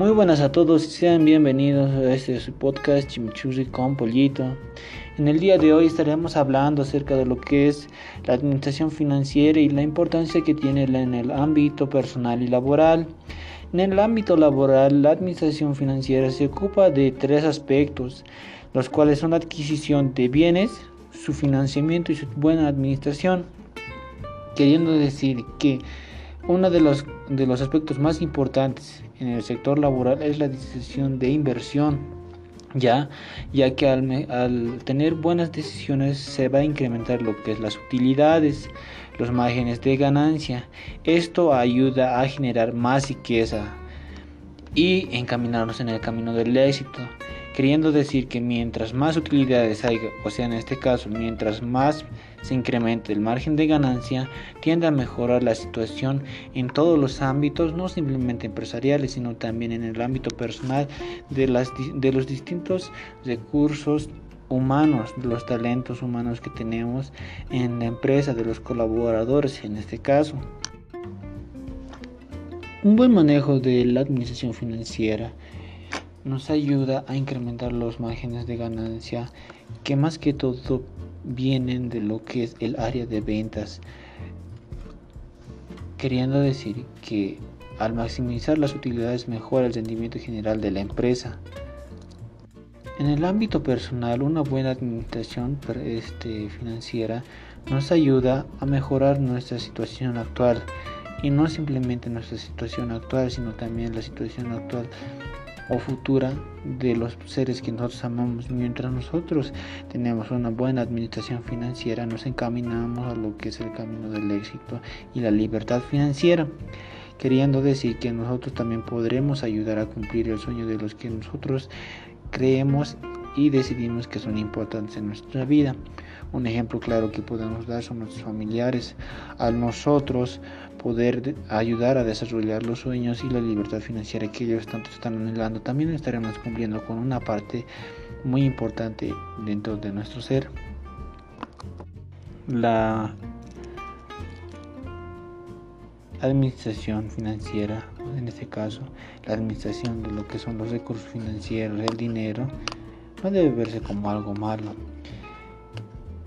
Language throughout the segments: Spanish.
Muy buenas a todos y sean bienvenidos a este podcast Chimichurri con Pollito. En el día de hoy estaremos hablando acerca de lo que es la administración financiera y la importancia que tiene en el ámbito personal y laboral. En el ámbito laboral, la administración financiera se ocupa de tres aspectos, los cuales son la adquisición de bienes, su financiamiento y su buena administración. Queriendo decir que uno de los, de los aspectos más importantes en el sector laboral es la decisión de inversión, ya, ya que al, tener buenas decisiones se va a incrementar lo que es las utilidades, los márgenes de ganancia. Esto ayuda a generar más riqueza y encaminarnos en el camino del éxito queriendo decir que mientras más utilidades haya, o sea en este caso, mientras más se incremente el margen de ganancia, tiende a mejorar la situación en todos los ámbitos, no simplemente empresariales, sino también en el ámbito personal de, las, de los distintos recursos humanos, los talentos humanos que tenemos en la empresa, de los colaboradores en este caso. Un buen manejo de la administración financiera nos ayuda a incrementar los márgenes de ganancia que más que todo vienen de lo que es el área de ventas. Queriendo decir que al maximizar las utilidades mejora el rendimiento general de la empresa. En el ámbito personal una buena administración este, financiera nos ayuda a mejorar nuestra situación actual. Y no simplemente nuestra situación actual sino también la situación actual o futura de los seres que nosotros amamos. Mientras nosotros tenemos una buena administración financiera, nos encaminamos a lo que es el camino del éxito y la libertad financiera. Queriendo decir que nosotros también podremos ayudar a cumplir el sueño de los que nosotros creemos y decidimos que son importantes en nuestra vida. Un ejemplo claro que podemos dar son nuestros familiares. Al nosotros poder ayudar a desarrollar los sueños y la libertad financiera que ellos tanto están anhelando, también estaremos cumpliendo con una parte muy importante dentro de nuestro ser. La administración financiera, en este caso, la administración de lo que son los recursos financieros, el dinero, no debe verse como algo malo,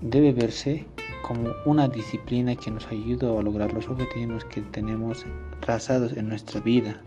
debe verse como una disciplina que nos ayuda a lograr los objetivos que tenemos trazados en nuestra vida.